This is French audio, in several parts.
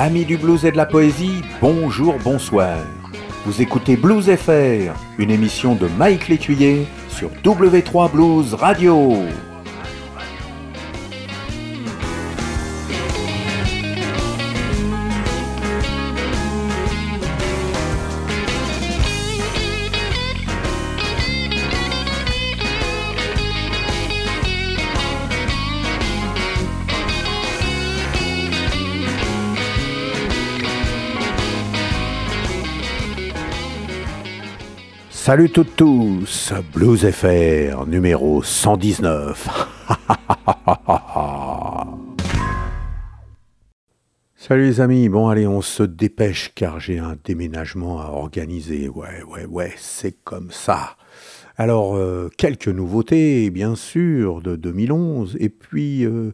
Amis du blues et de la poésie, bonjour, bonsoir. Vous écoutez Blues FR, une émission de Mike Létuyer sur W3 Blues Radio. Salut toutes tous, Blues FR numéro 119. Salut les amis, bon allez on se dépêche car j'ai un déménagement à organiser. Ouais ouais ouais, c'est comme ça. Alors euh, quelques nouveautés bien sûr de 2011 et puis euh,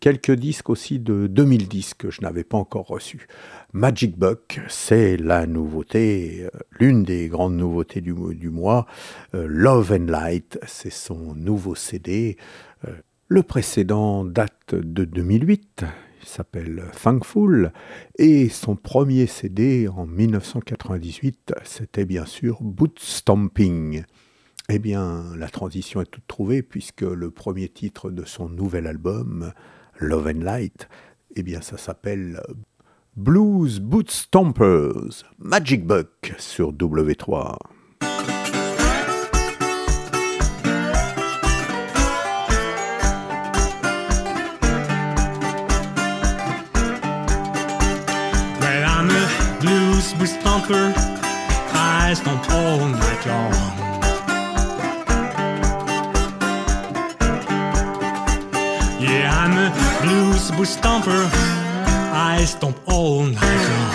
quelques disques aussi de 2010 que je n'avais pas encore reçus. Magic Buck, c'est la nouveauté, euh, l'une des grandes nouveautés du, mois. Euh, Love and Light, c'est son nouveau CD. Euh, le précédent date de 2008, il s'appelle Thankful, et son premier CD en 1998, c'était bien sûr Boot Stomping. Eh bien, la transition est toute trouvée puisque le premier titre de son nouvel album, Love and Light, eh bien, ça s'appelle Blues Boot Stompers, Magic Buck sur W3. Well, I'm a blues stomper. I stomp all night long. Yeah, I'm a blues stomper. I stomp all night long.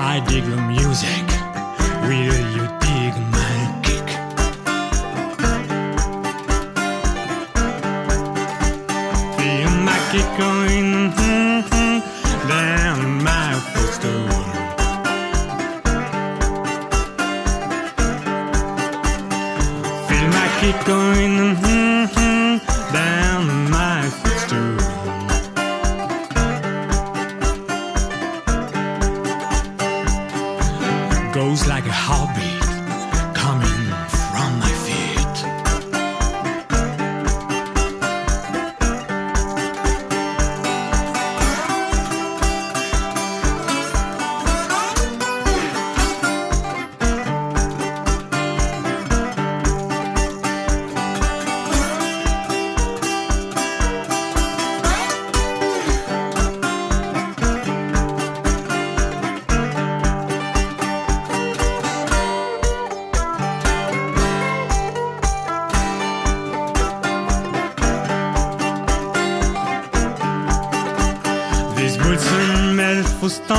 I dig the music. Will going mm, mm, down my fixture. Goes like a heartbeat.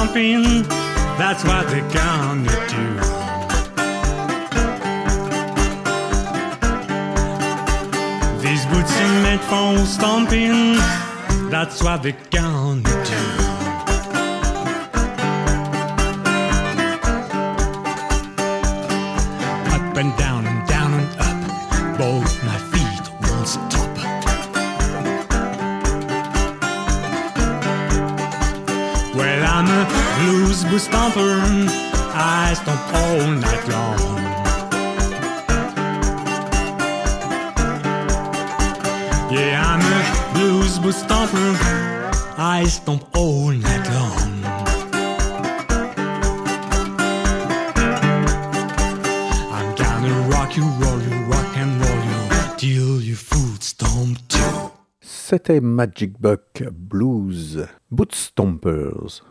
Stomping, that's what they're gonna do. These boots are made for stomping, that's what they're Magic Buck Blues Boot Stompers.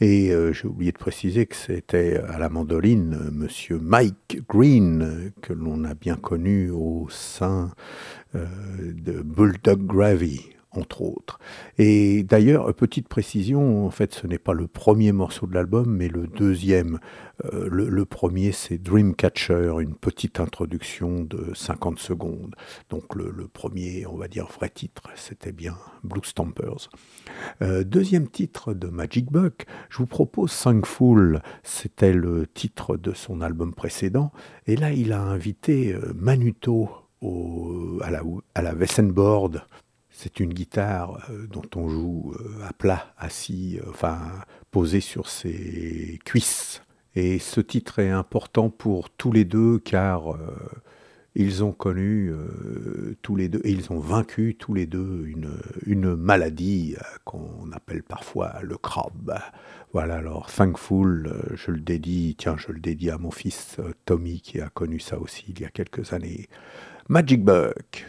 Et euh, j'ai oublié de préciser que c'était à la mandoline euh, Monsieur Mike Green, que l'on a bien connu au sein euh, de Bulldog Gravy entre autres. Et d'ailleurs, petite précision, en fait, ce n'est pas le premier morceau de l'album, mais le deuxième. Euh, le, premier, c'est Dreamcatcher, une petite introduction de 50 secondes. Donc le, premier, on va dire, vrai titre, c'était bien Blue Stompers. Euh, deuxième titre de Magic Buck, je vous propose Thankful, c'était le titre de son album précédent. Et là, il a invité euh, Manuto à la, à la Wessenboard c'est une guitare euh, dont on joue euh, à plat, assis, euh, enfin posé sur ses cuisses. Et ce titre est important pour tous les deux car ils ont connu tous les deux, ils ont vaincu tous les deux une, une maladie qu'on appelle parfois le crabe. Voilà, alors Thankful, je le dédie, tiens, je le dédie à mon fils Tommy qui a connu ça aussi il y a quelques années. Magic Buck.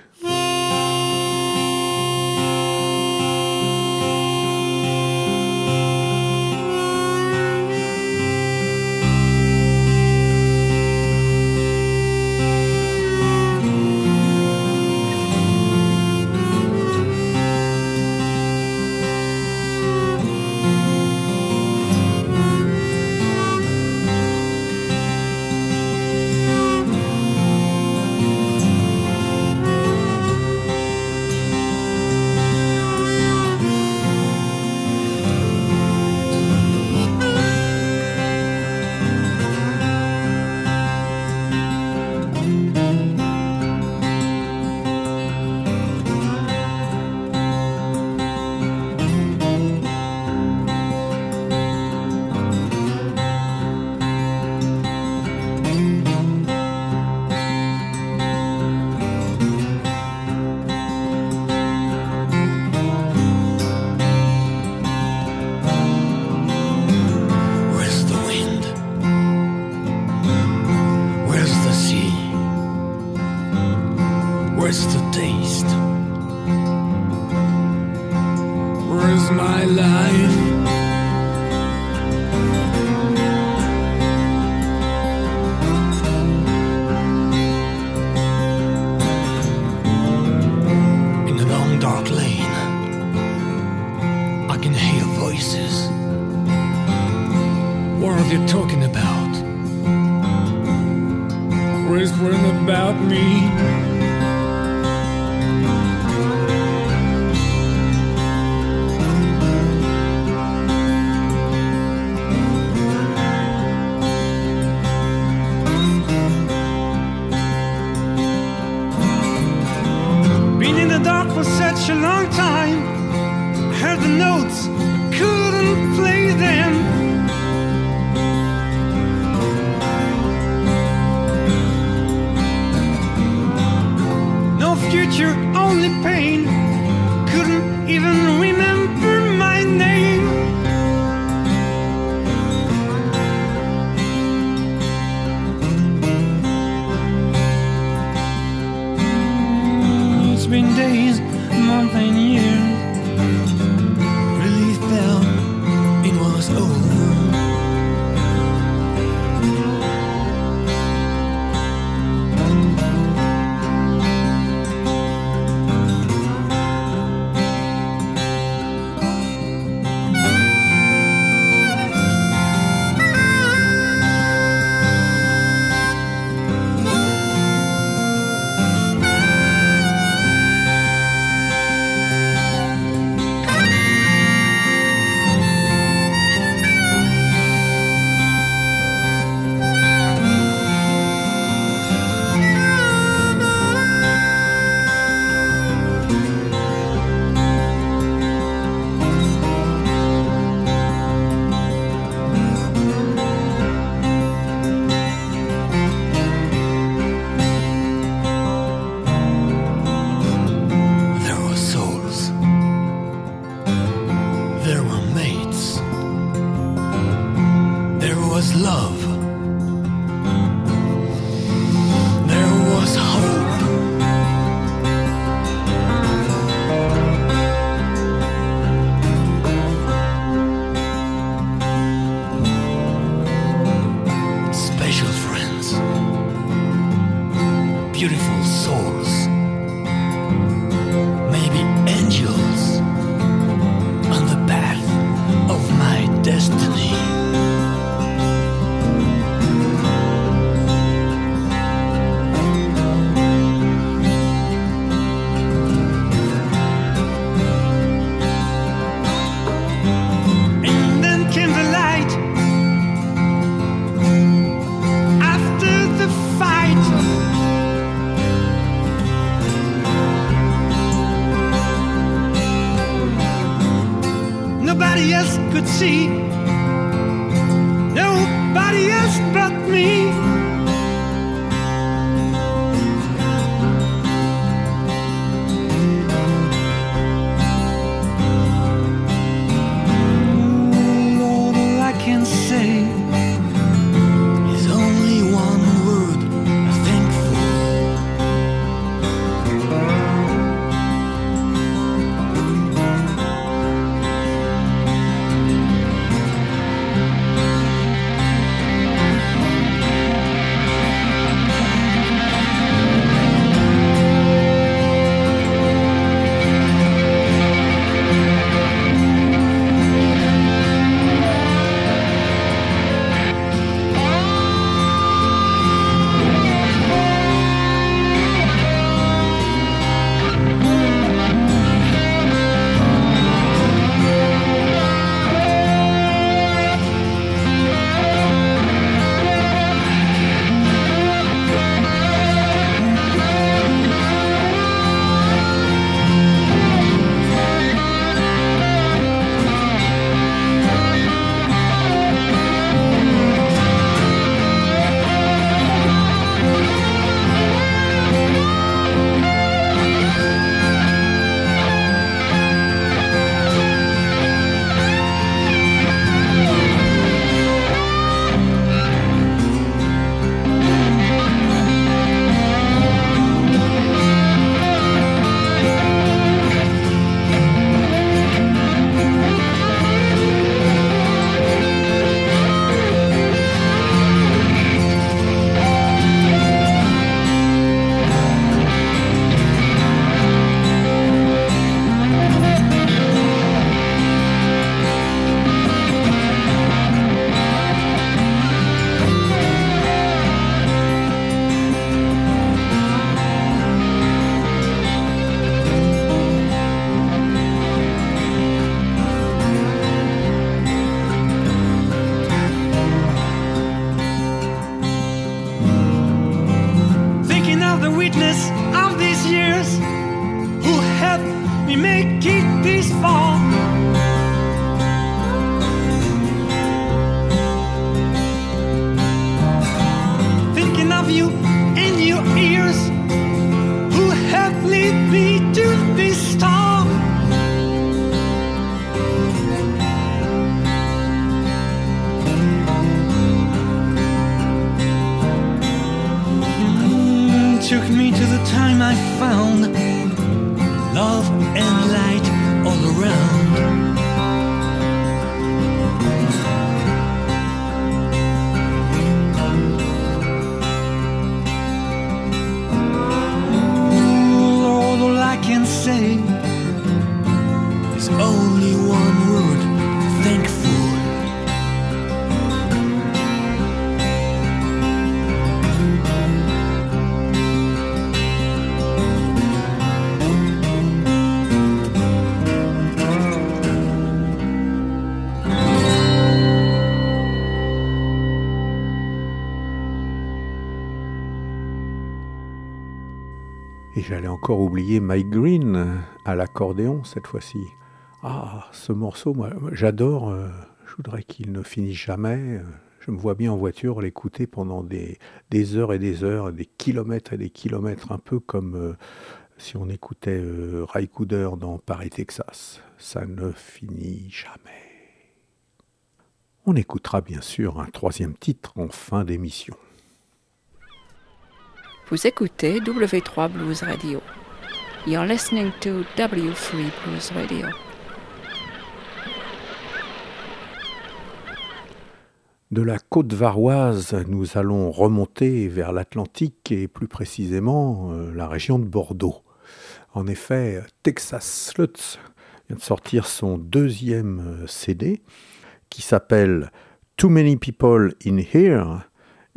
was love. Mike Green à l'accordéon cette fois-ci. Ah, ce morceau, moi, j'adore. euh, je voudrais qu'il ne finisse jamais. Je me vois bien en voiture l'écouter pendant des, des heures et des heures, des kilomètres et des kilomètres, un peu comme euh, si on écoutait euh, Ray Cooder dans Paris, Texas. Ça ne finit jamais. On écoutera bien sûr un troisième titre en fin d'émission. Vous écoutez W3 Blues Radio. You're listening to W3 Blues Radio. De la côte varoise, nous allons remonter vers l'Atlantique et plus précisément euh, la région de Bordeaux. En effet, Texas Sluts vient de sortir son deuxième euh, CD qui s'appelle Too Many People in Here.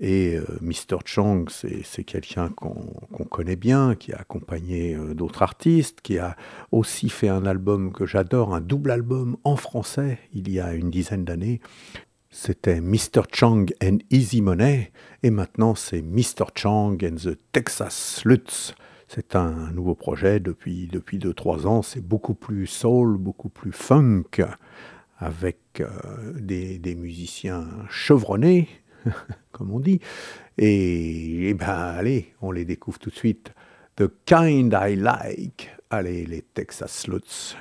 Et euh, Mr. Chang, c'est quelqu'un qu'on connaît bien, qui a accompagné euh, d'autres artistes, qui a aussi fait un album que j'adore, un double album en français, il y a une dizaine d'années. C'était Mr. Chang and Easy Money, et maintenant c'est Mr. Chang and the Texas Sluts. C'est un nouveau projet depuis 2-3 ans, c'est beaucoup plus soul, beaucoup plus funk, avec euh, des, des musiciens chevronnés, comme on dit. Et, et, ben allez, on les découvre tout de suite. The Kind I Like. Allez, les Texas I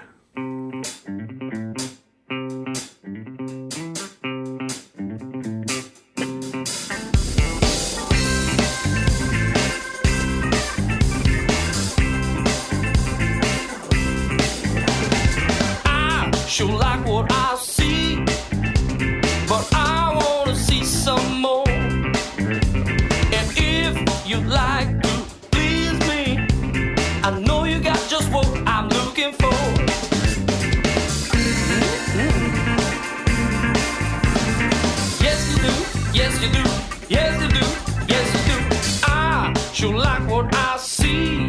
you do, yes you do, yes you do. I sure like what I see,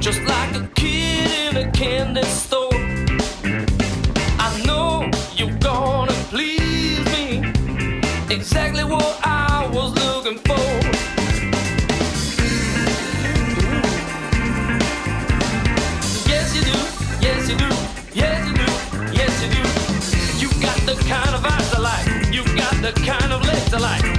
just like a kid in a candy store. I know you're gonna please me. Exactly what I was looking for. Yes, you do. Yes, you do. Yes, you do. Yes, you do. You got the kind of eyes I like. You got the kind of lips I like.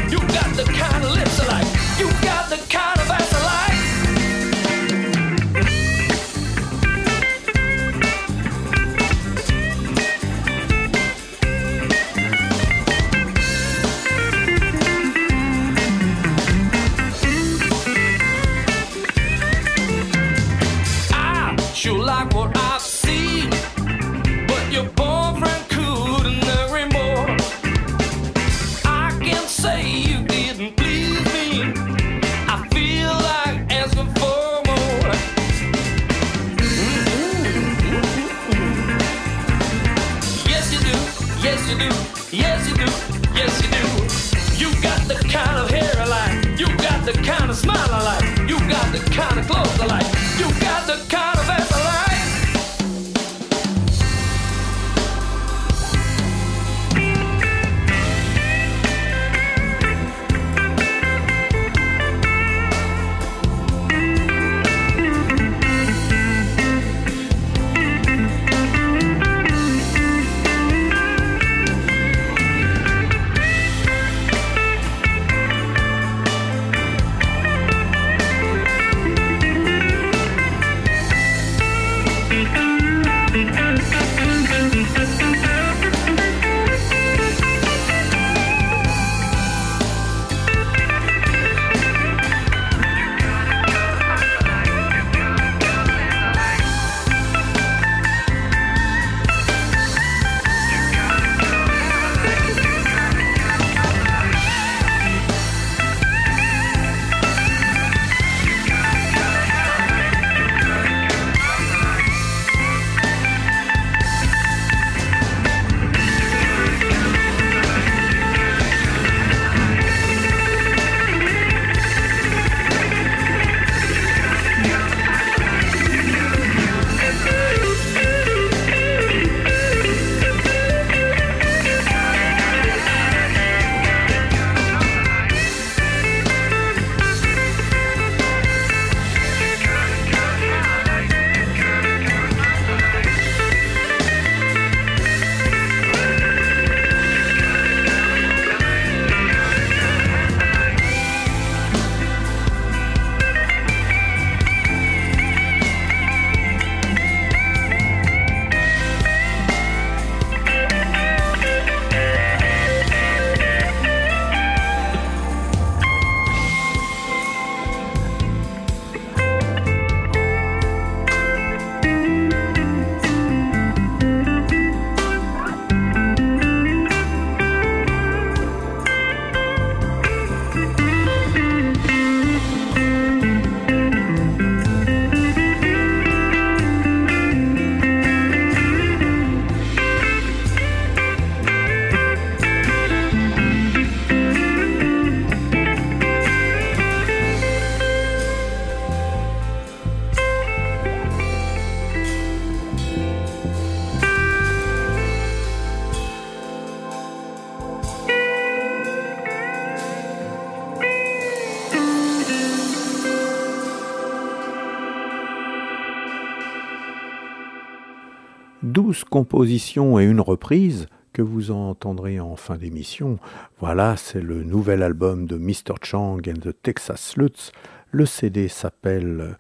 Compositions et une reprise que vous entendrez en fin d'émission. Voilà, c'est le nouvel album de Mr. Chang and the Texas Sluts. Le CD s'appelle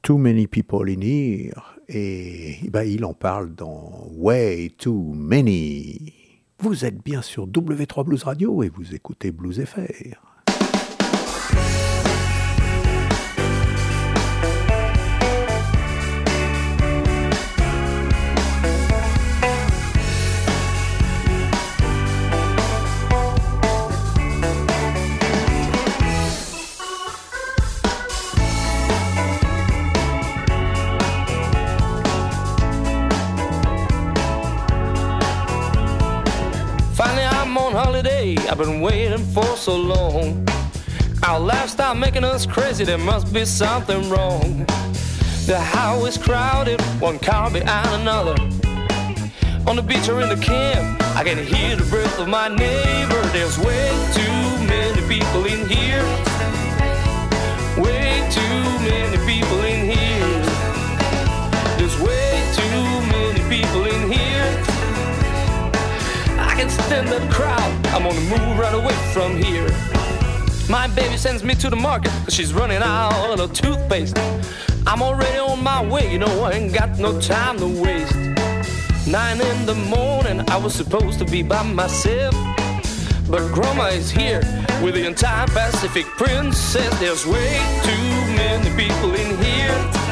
Too Many People in Here et bah, il en parle dans Way Too Many. Vous êtes bien sur W3 Blues Radio et vous écoutez Blues FR. I've been waiting for so long. Our lifestyle making us crazy, there must be something wrong. The highway's crowded, one car behind another. On the beach or in the camp, I can hear the breath of my neighbor. There's way too many people in here. Way too many people in here. I the crowd. I'm gonna move right away from here. My baby sends me to the market, cause she's running out of toothpaste. I'm already on my way, you know, I ain't got no time to waste. Nine in the morning, I was supposed to be by myself. But Grandma is here with the entire Pacific Princess. There's way too many people in here.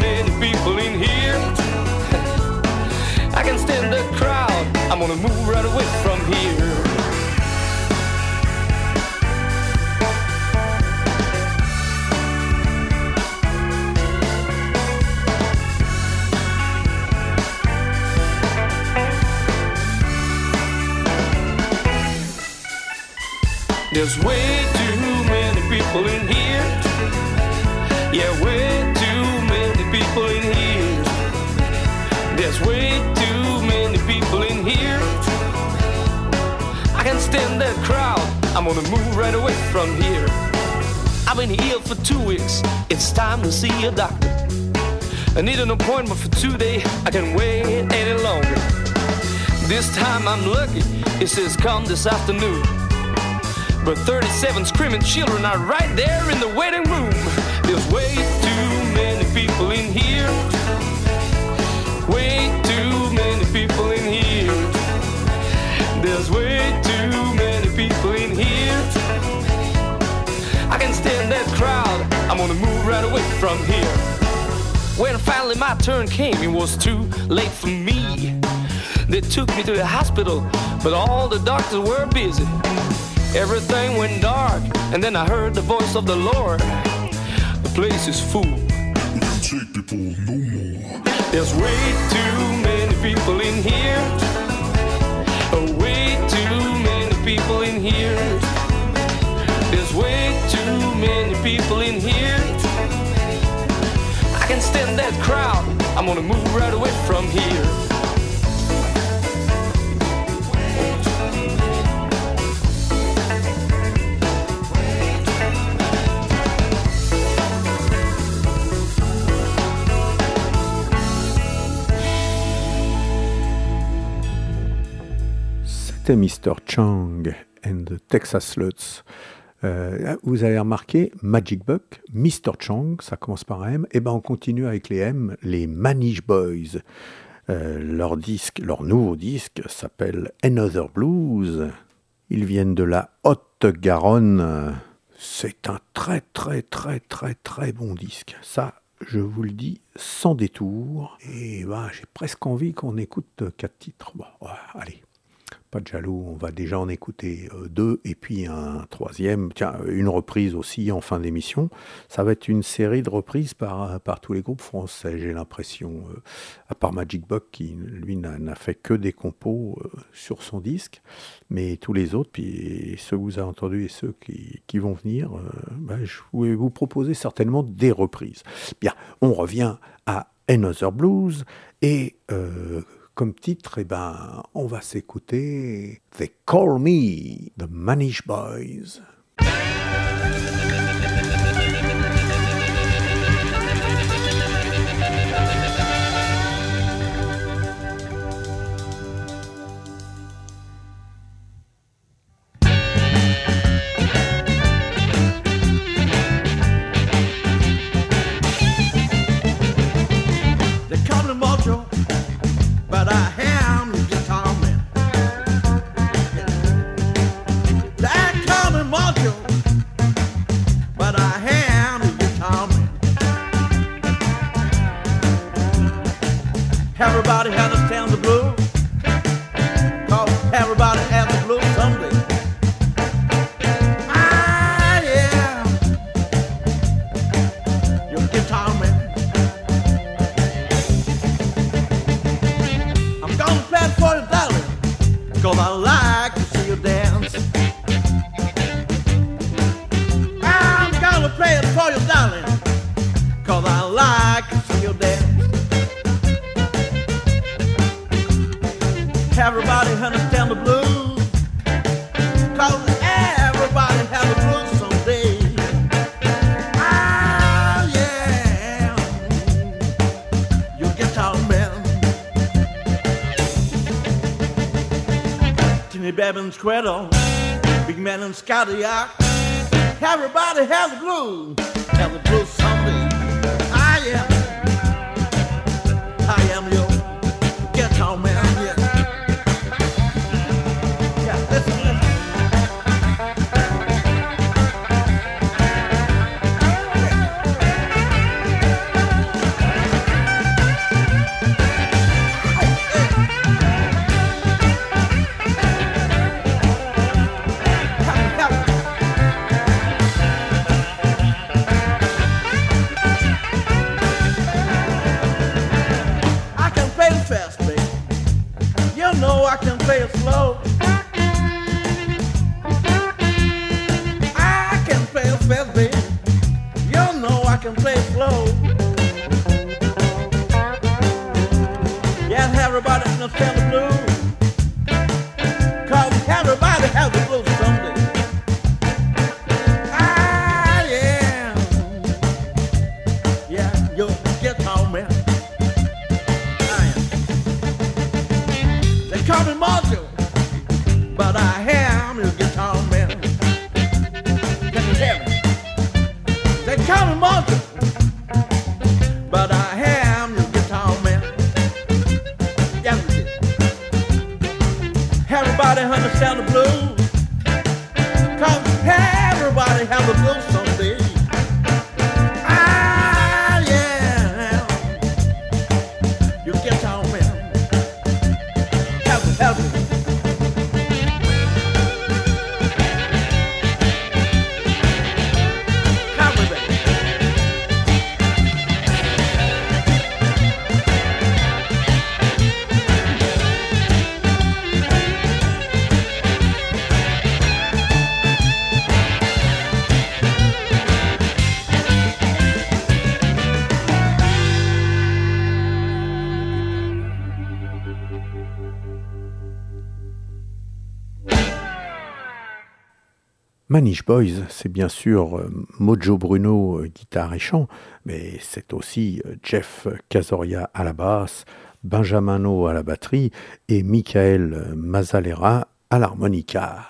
Many people in here. I can stand the crowd. I'm gonna move right away from here. There's way too many people in here. Yeah, way I'm gonna move right away from here. I've been here for two weeks. It's time to see a doctor. I need an appointment for today. I can't wait any longer. This time I'm lucky. It says come this afternoon. But 37 screaming children are right there in the waiting room. There's way too many people in here. I'm gonna move right away from here. When finally my turn came, it was too late for me. They took me to the hospital, but all the doctors were busy. Everything went dark, and then I heard the voice of the Lord. The place is full. take people no more. There's way too many people in here. Oh, way too many people in here. There's way too many people in here. I can stand that crowd. I'm gonna move right away from here. C'était Mr. Chang and the Texas Sluts. Euh, vous avez remarqué, Magic Buck, Mr. Chang, ça commence par M, et ben on continue avec les M, les Manish Boys. Euh, leur disque, leur nouveau disque s'appelle Another Blues. Ils viennent de la Haute-Garonne. C'est un très très très très très bon disque. Ça, je vous le dis sans détour. Et ben, j'ai presque envie qu'on écoute quatre titres. Bon, allez pas de jaloux, on va déjà en écouter euh, deux et puis un troisième, tiens, une reprise aussi en fin d'émission. Ça va être une série de reprises par, par tous les groupes français, j'ai l'impression, euh, à part Magic Buck qui, lui, n'a fait que des compos euh, sur son disque, mais tous les autres, puis ceux que vous avez entendus et ceux qui, qui vont venir, ben, je vais vous proposer certainement des reprises. Bien, on revient à Another Blues et comme titre, eh ben, on va s'écouter They Call Me, The Manish Boys. Cabin Squirtle, Big Man and Scotty Everybody has a blue, have a blue someday. I am, I am your. Manish Boys, c'est bien sûr euh, Mojo Bruno, euh, guitare et chant, mais c'est aussi euh, Jeff Casoria à la basse, Benjamin No à la batterie et Michael Mazalera à l'harmonica.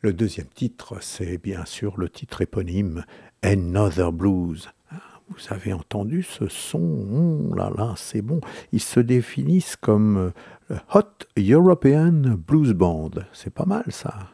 Le deuxième titre, c'est bien sûr le titre éponyme Another Blues. Ah, vous avez entendu ce son? Oh là là, c'est bon. Ils se définissent comme Hot European Blues Band. C'est pas mal ça.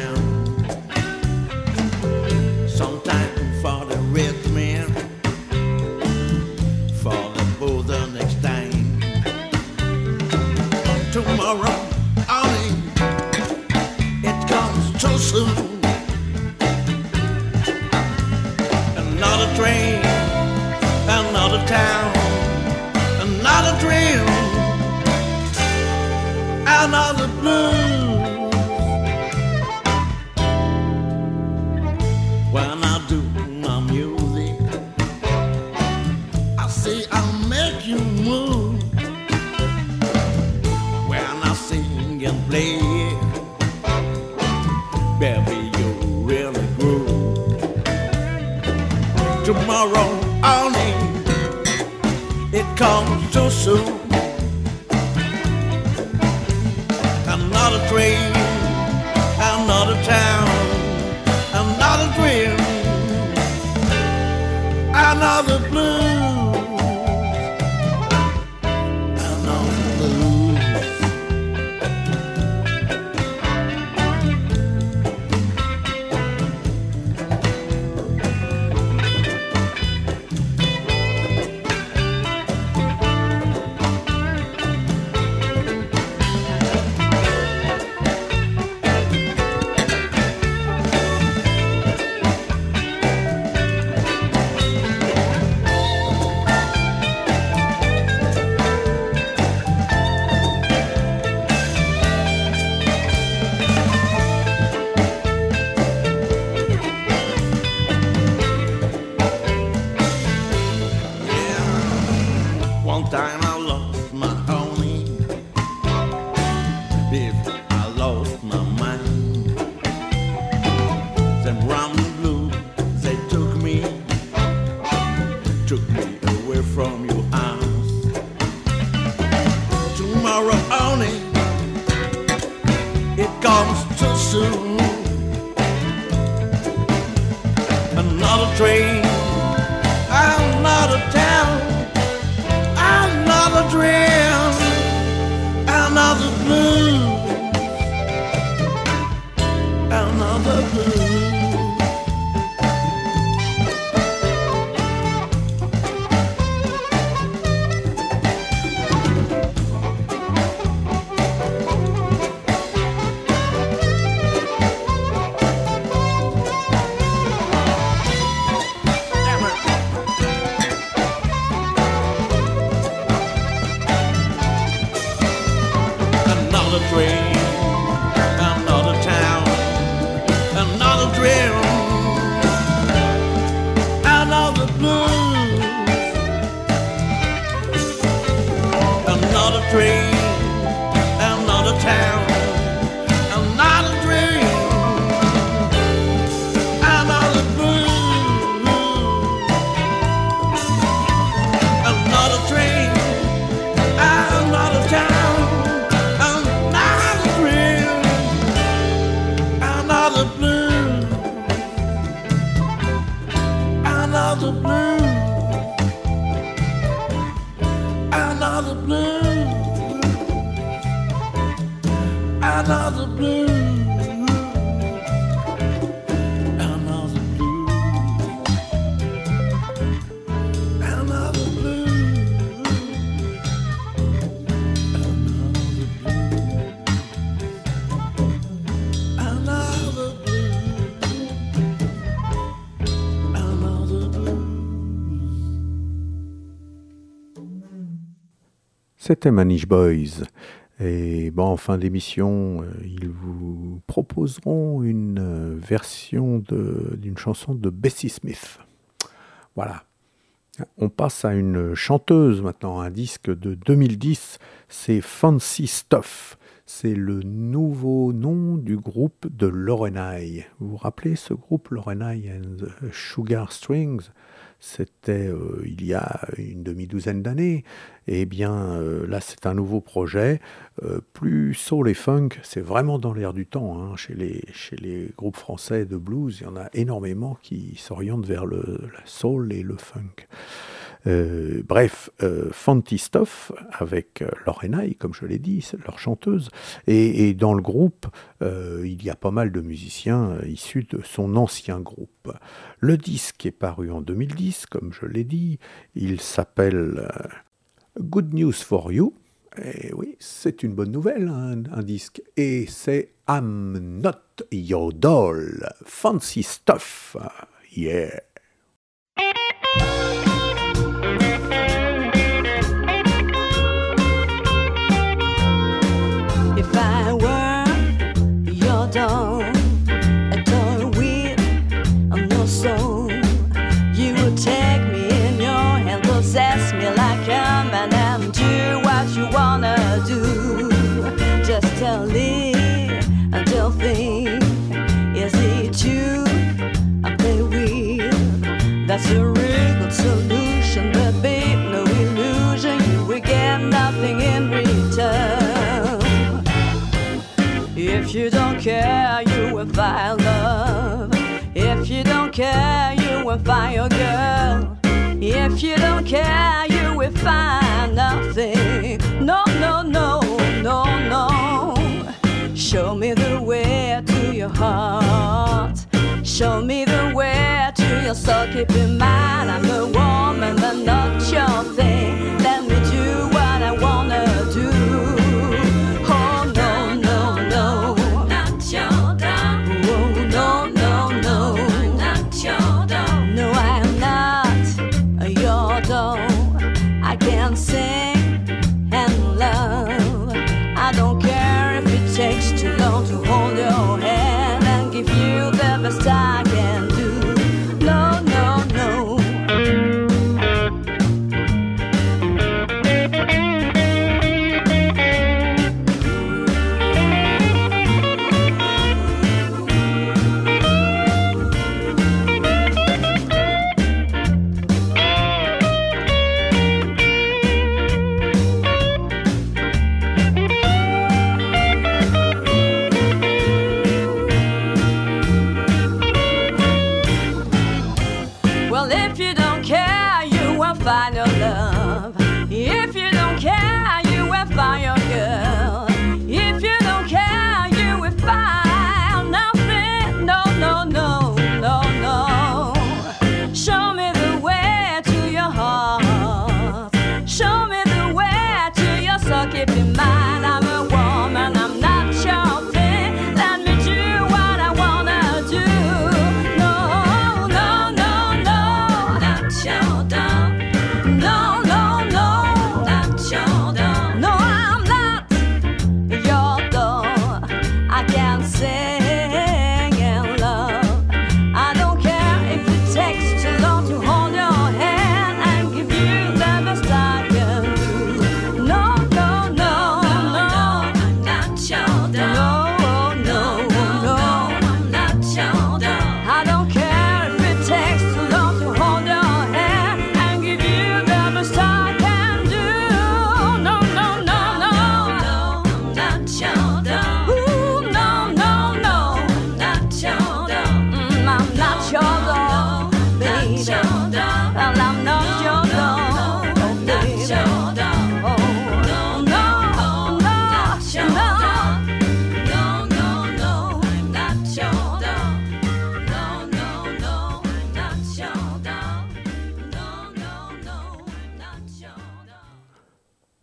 It comes too soon. Another train, another town, another dream, another blue. Tomorrow morning. It comes too soon. Another train, another town, another dream, another blue, C'était Manish Boys. Et bon, en fin d'émission, euh, ils vous proposeront une euh, version d'une chanson de Bessie Smith. Voilà. On passe à une chanteuse maintenant, un disque de 2010, c'est Fancy Stuff. C'est le nouveau nom du groupe de Lorelei. Vous vous rappelez ce groupe Lorelei and Sugar Strings? C'était euh, il y a une demi-douzaine d'années. Eh bien, euh, là, c'est un nouveau projet, euh, plus soul et funk. C'est vraiment dans l'air du temps. hein. Chez, les, chez les groupes français de blues, il y en a énormément qui s'orientent vers le soul et le funk. Euh, bref, euh, Fanty Stuff avec euh, Lorelai, comme je l'ai dit, leur chanteuse. Et, dans le groupe, euh, il y a pas mal de musiciens issus de son ancien groupe. Le disque est paru en 2010, comme je l'ai dit. Il s'appelle Good News for You. Et oui, c'est une bonne nouvelle, hein, un, un disque. Et c'est I'm Not Your Doll. Fancy Stuff. Yeah. care, you will find love. If you don't care, you will find your girl. If you don't care, you will find nothing. No, no, no, no, no. Show me the way to your heart. Show me the way to your soul. Keep in mind, I'm a woman, but not your thing. Let me do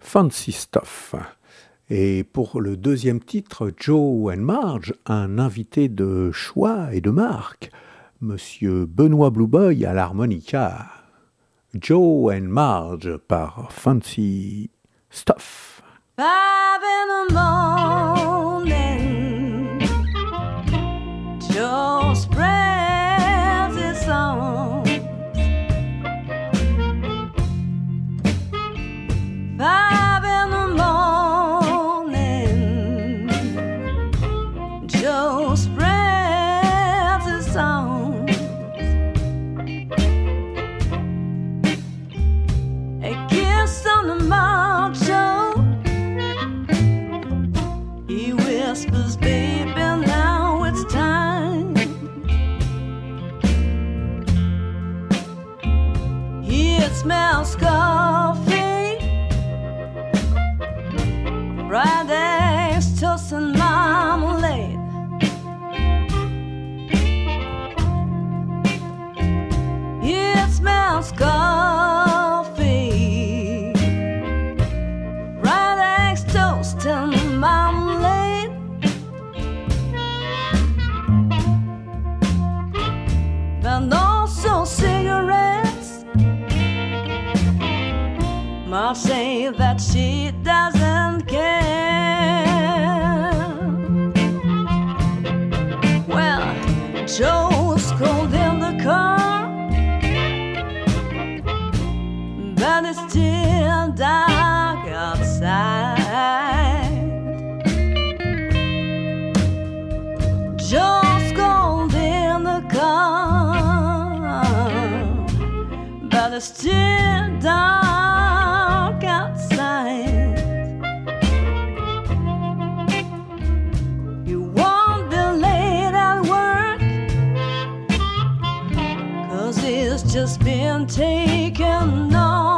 Fancy Stuff. Et pour le deuxième titre, Joe and Marge, un invité de choix et de marque, Monsieur Benoît Blueboy à l'harmonica. Joe and Marge par Fancy Stuff. smells coffee. Fried eggs, toast, and marmalade. It smells coffee. Mama say that she doesn't care. Well, Joe's cold in the car, but it's still dark outside. Joe's cold in the car, but it's still dark. Just been taken on.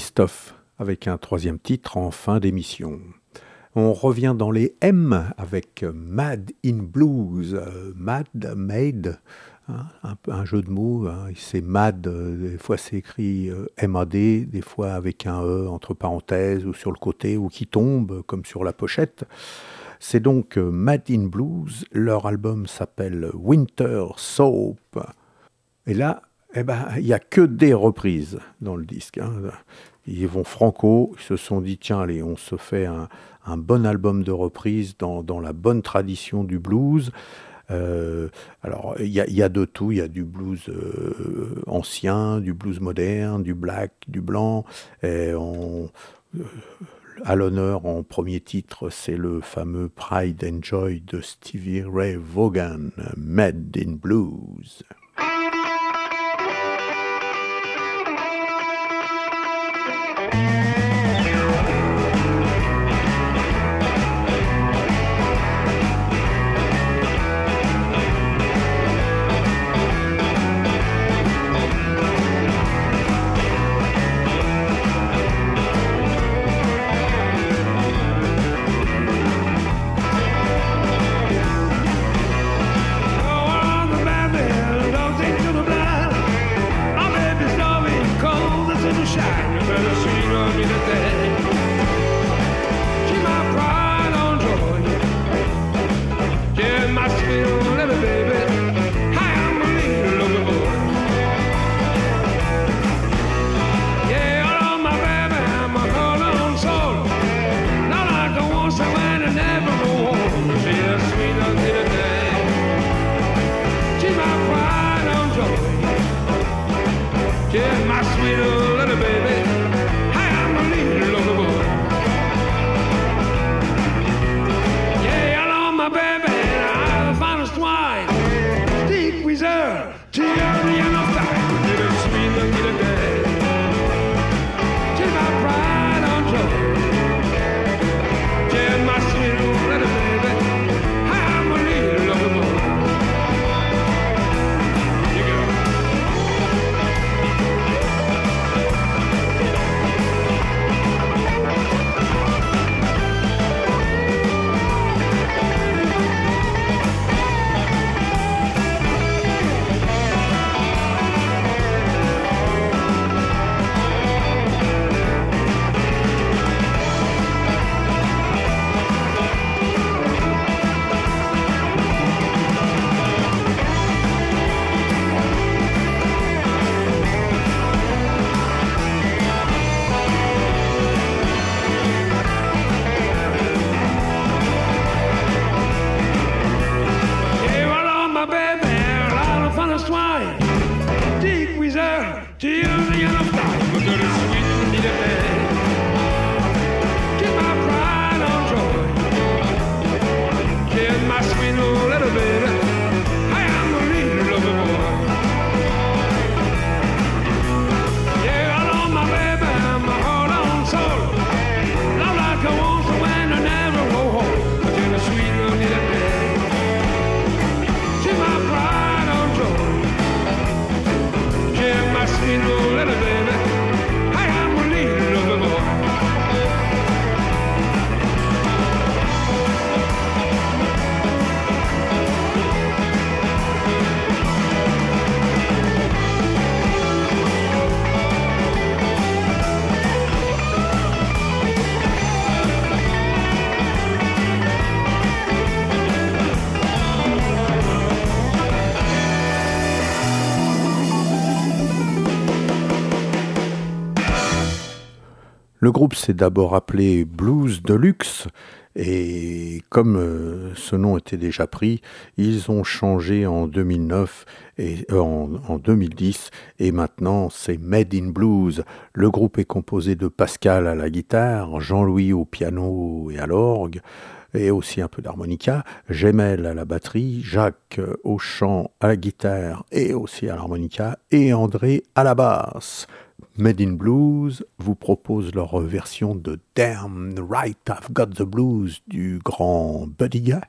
Stuff avec un troisième titre en fin d'émission. On revient dans les M avec Mad in Blues. Mad, Made, hein, un jeu de mots. hein, c'est Mad, euh, des fois c'est écrit euh, M-A-D, des fois avec un E entre parenthèses ou sur le côté ou qui tombe comme sur la pochette. C'est donc euh, Mad in Blues. Leur album s'appelle Winter Soap. Et là, eh ben, il n'y a que des reprises dans le disque. hein. Ils vont franco, ils se sont dit, tiens, allez, on se fait un, bon album de reprises dans, la bonne tradition du blues. Euh, alors, il y a, il y a de tout. Il y a du blues euh, ancien, du blues moderne, du black, du blanc. Et on, euh, à l'honneur, en premier titre, c'est le fameux Pride and Joy de Stevie Ray Vaughan, Made in Blues. Le groupe s'est d'abord appelé Blues Deluxe et comme euh, ce nom était déjà pris, ils ont changé en 2009 et euh, en, en, 2010 et maintenant c'est Made in Blues. Le groupe est composé de Pascal à la guitare, Jean-Louis au piano et à l'orgue et aussi un peu d'harmonica, Gemel à la batterie, Jacques euh, au chant, à la guitare et aussi à l'harmonica et André à la basse. Made in Blues vous propose leur version de Damn Right I've Got the Blues du grand Buddy Guy.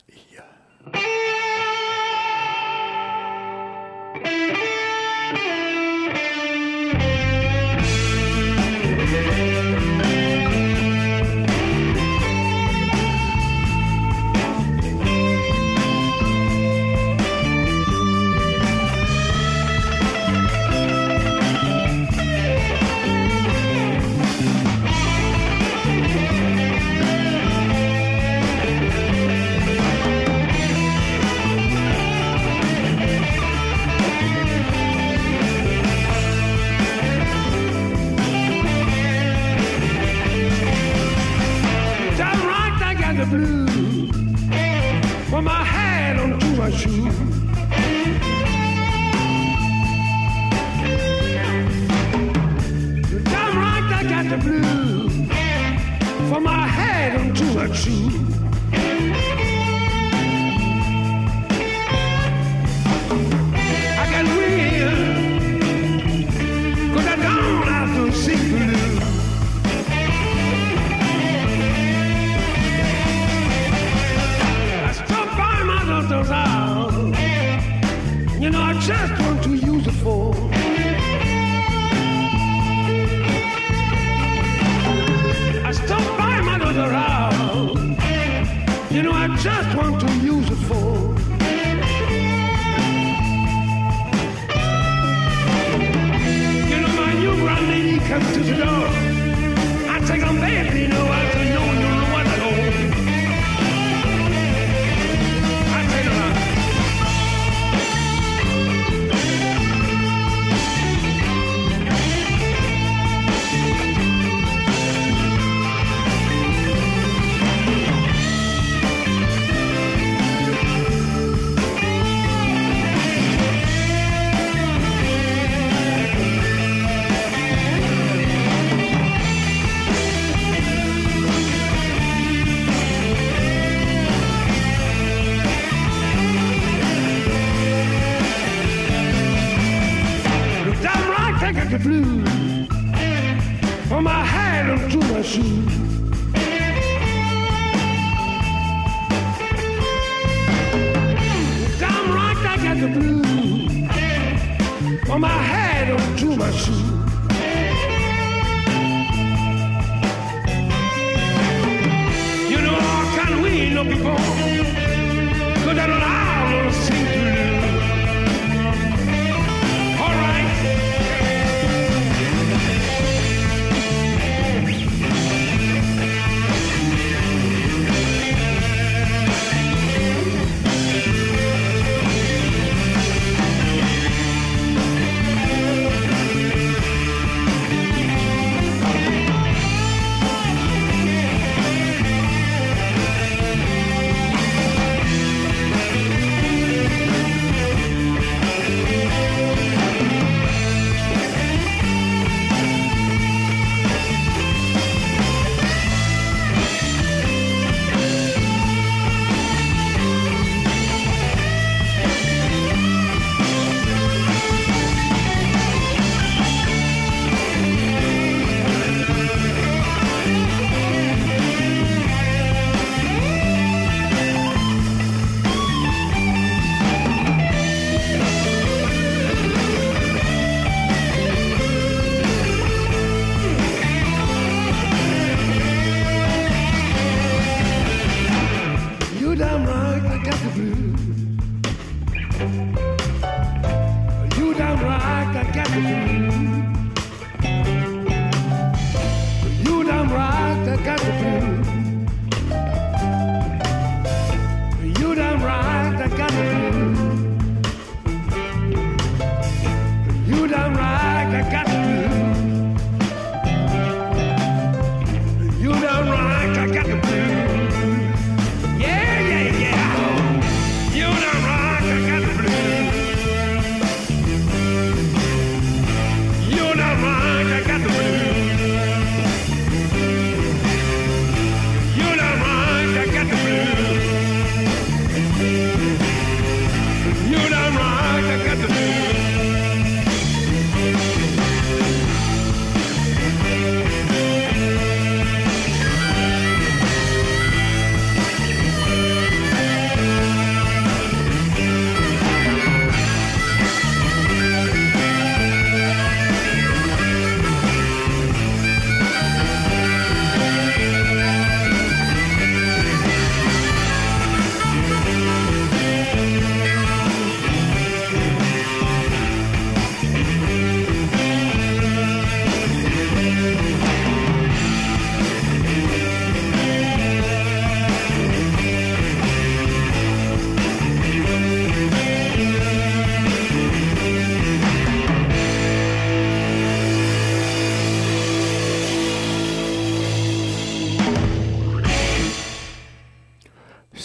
true.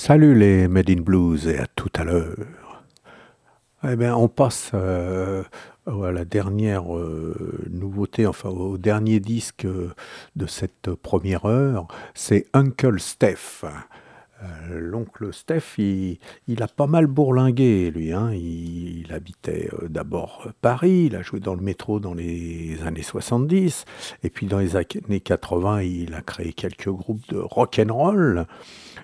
Salut les Made in Blues et à tout à l'heure. Eh bien, on passe euh, à la dernière euh, nouveauté, enfin au dernier disque euh, de cette première heure. C'est Uncle Steph. L'oncle Steph, il, a pas mal bourlingué, lui. hein. Il, il habitait d'abord Paris, il a joué dans le métro dans les années 70, et puis dans les années 80, il a créé quelques groupes de rock and roll.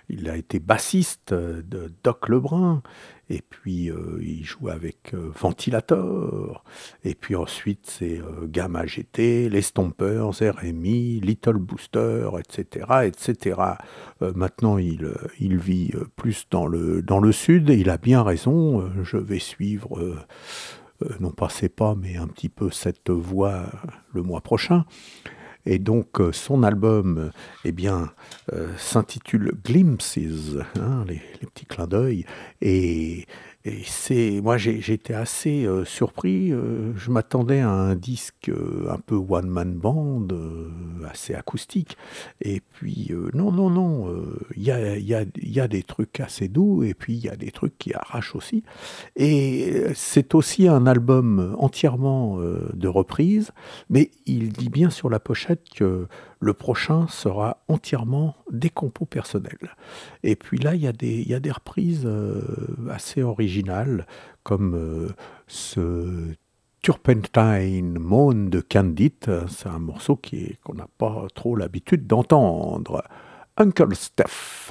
Il a été bassiste euh, de Doc Lebrun, et puis euh, il joue avec euh, Ventilator, et puis ensuite c'est Gamma GT, les Stompers, RMI, Little Booster, etc. etc. Maintenant il, il vit plus dans le, sud, et il a bien raison, je vais suivre, non pas ses pas, mais un petit peu cette voie le mois prochain. Et donc euh, son album, eh bien, euh, s'intitule Glimpses, hein, les, les petits clins d'œil. Et, et c'est, moi été assez euh, surpris. euh, je m'attendais à un disque euh, un peu one man band, assez acoustique. Et puis non, non, non, il y, a, y, a, y a des trucs assez doux et puis il y a des trucs qui arrachent aussi. Et c'est aussi un album entièrement de reprises, mais il dit bien sur la pochette que le prochain sera entièrement des compos personnels. Et puis là, il y a des, reprises euh, assez originales, comme euh, ce Turpentine Moan de Candid. C'est un morceau qu'on n'a pas trop l'habitude d'entendre. Uncle Steph.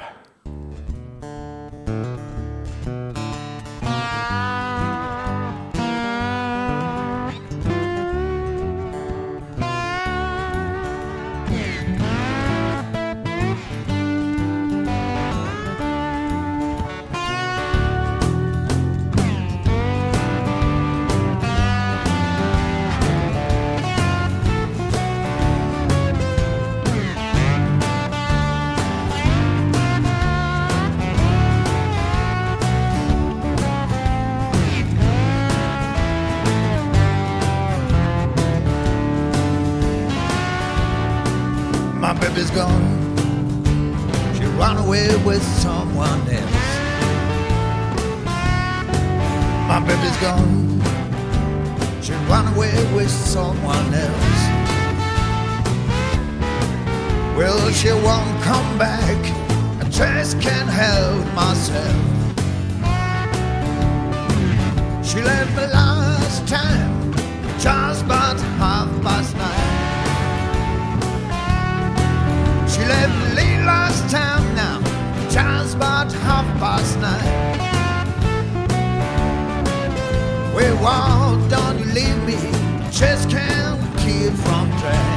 My baby's gone. She ran away with someone else. My baby's gone. She ran away with someone else. Well, she won't come back. I just can't help myself. She left me last time, just about half past nine. She left late last time now, just about half past nine. Well, why don't you leave me? Just can't keep from trying.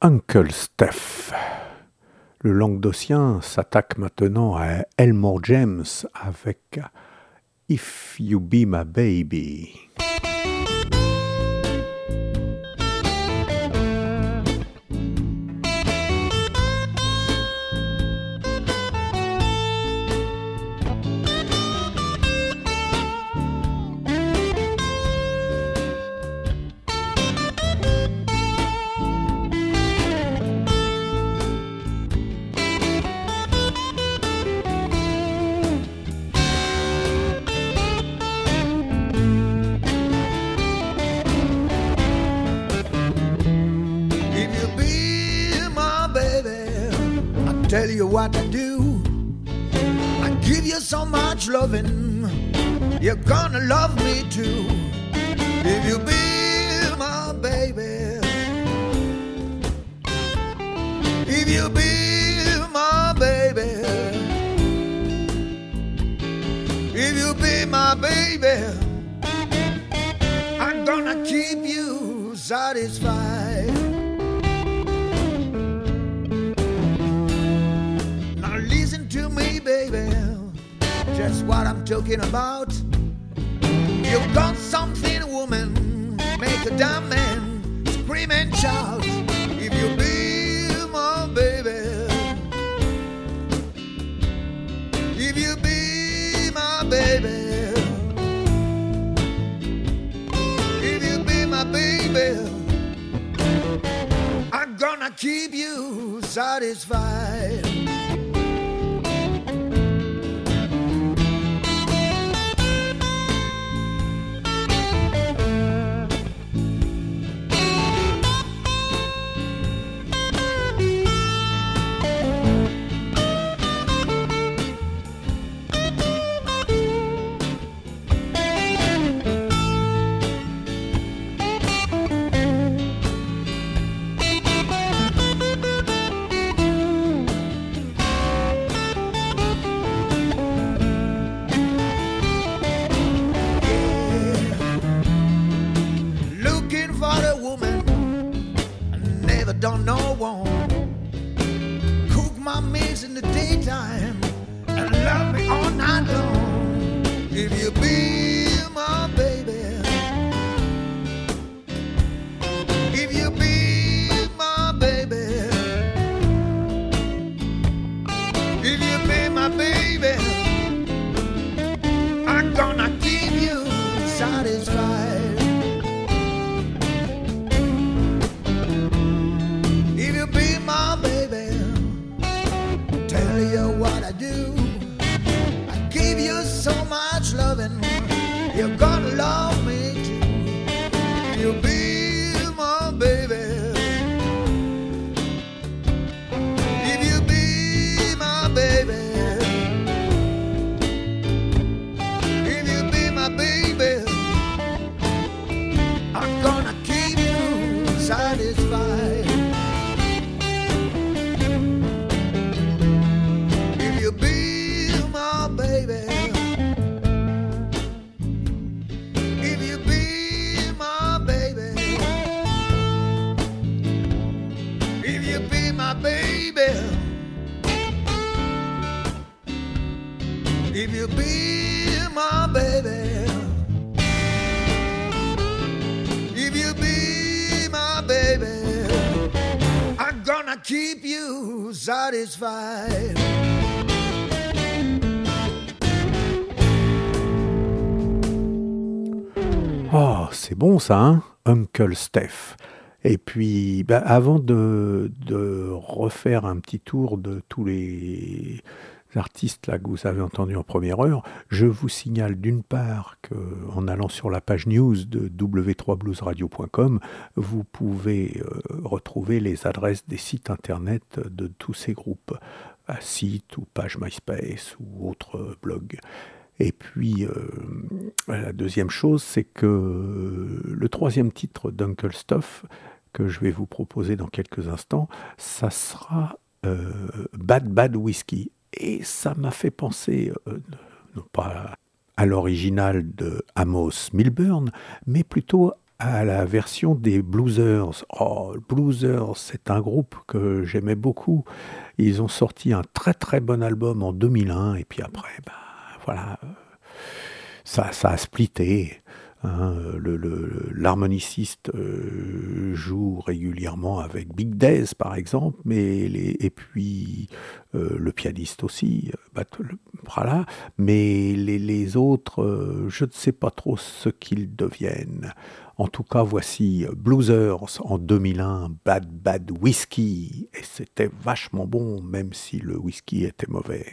Uncle Steph. Le Languedocien s'attaque maintenant à Elmore James avec If You Be My Baby. Tell you what I do. I give you so much loving, you're gonna love me too. If you be my baby, if you be my baby, if you be my baby, I'm gonna keep you satisfied. Just what I'm talking about. You've got something, woman, make a damn man scream and shout. If you be my baby, if you be my baby, if you be my baby, I'm gonna keep you satisfied. Keep you satisfied. Oh, c'est bon ça, hein Uncle Steph. Et puis, bah, avant de, de refaire un petit tour de tous les artistes là que vous avez entendus en première heure, je vous signale d'une part que en allant sur la page news de w3bluesradio.com, vous pouvez euh, retrouver les adresses des sites internet de tous ces groupes, à site ou page MySpace ou autre blog. Et puis, euh, la deuxième chose, c'est que le troisième titre d'Uncle Stuff, que je vais vous proposer dans quelques instants, ça sera euh, Bad Bad Whiskey. Et ça m'a fait penser, euh, non pas à l'original de Amos Milburn, mais plutôt à la version des Bluesers. Oh, Bluesers, c'est un groupe que j'aimais beaucoup. Ils ont sorti un très très bon album en 2001, et puis après, bah, voilà, euh, ça, ça a splitté. Hein. Le- L'harmoniciste euh, joue régulièrement avec Big Days, par exemple, mais et puis euh, le pianiste aussi, euh, voilà. Mais les, autres, euh, je ne sais pas trop ce qu'ils deviennent. En tout cas, voici Bluesers en 2001, Bad Bad Whiskey, et c'était vachement bon, même si le whisky était mauvais.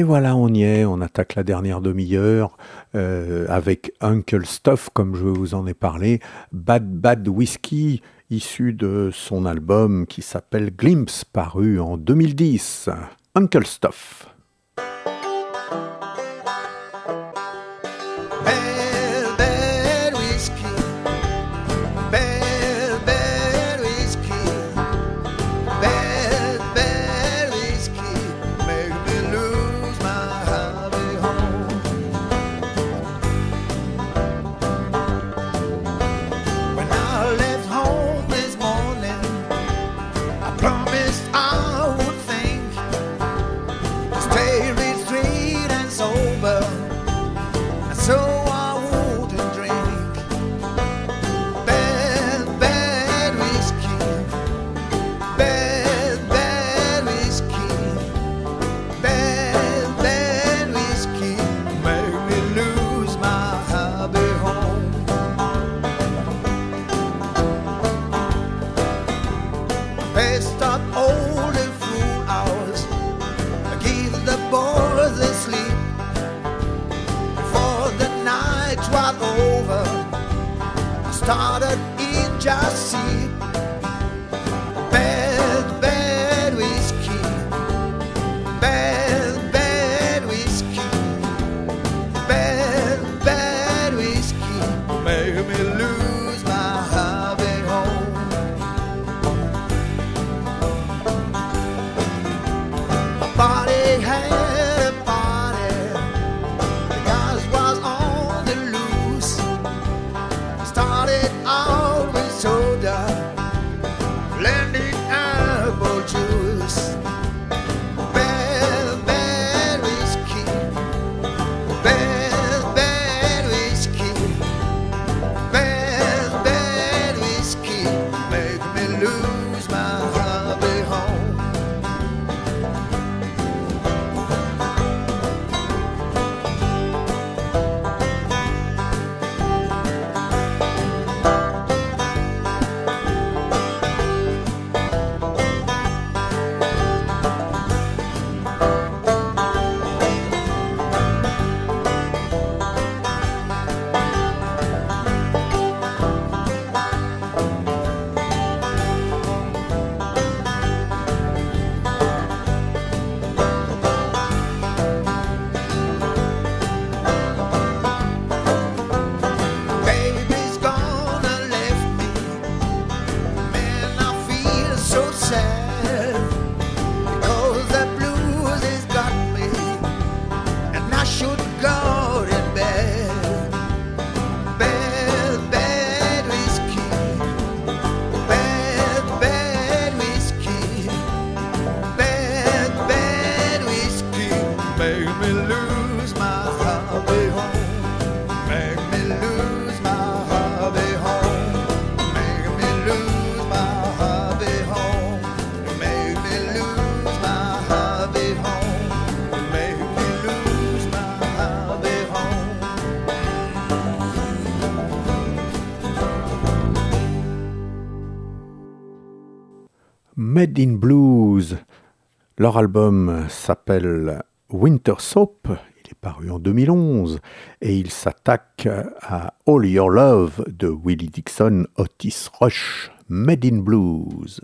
Et voilà, on y est, on attaque la dernière demi-heure euh, avec Uncle Stuff, comme je vous en ai parlé, Bad Bad Whiskey, issu de son album qui s'appelle Glimpse, paru en 2010. Uncle Stuff. Made in Blues. Leur album s'appelle Winter Soap, il est paru en 2011 et il s'attaque à All Your Love de Willie Dixon, Otis Rush, Made in Blues.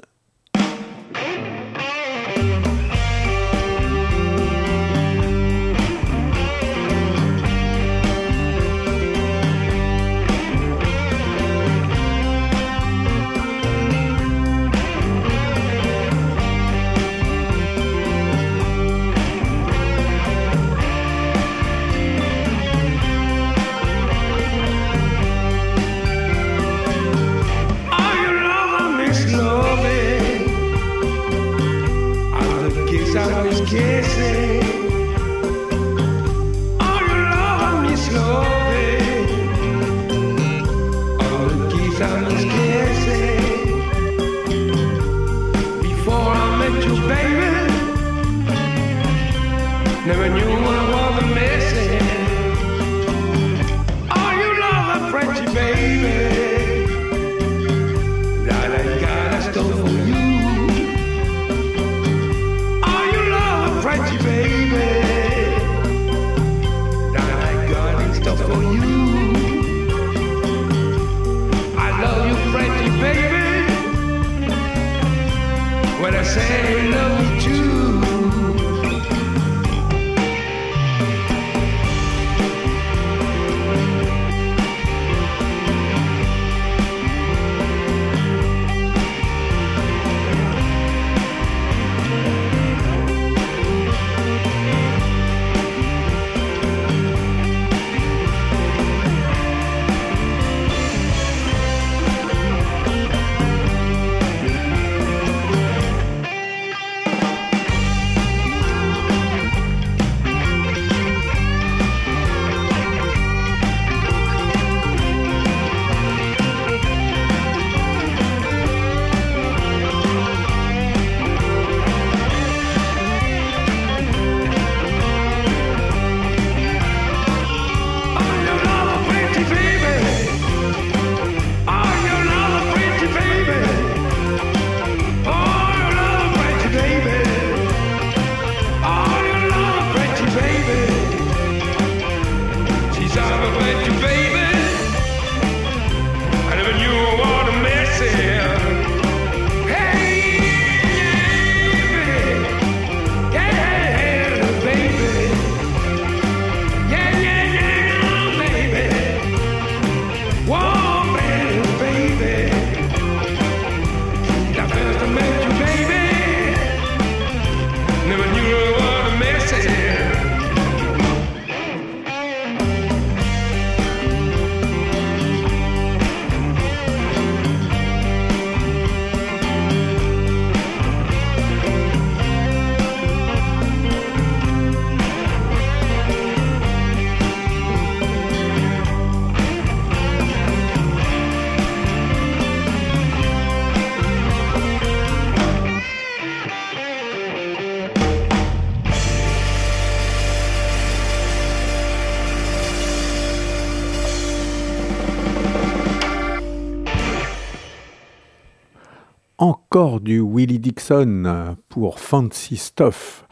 du Willie Dixon pour Fancy Stuff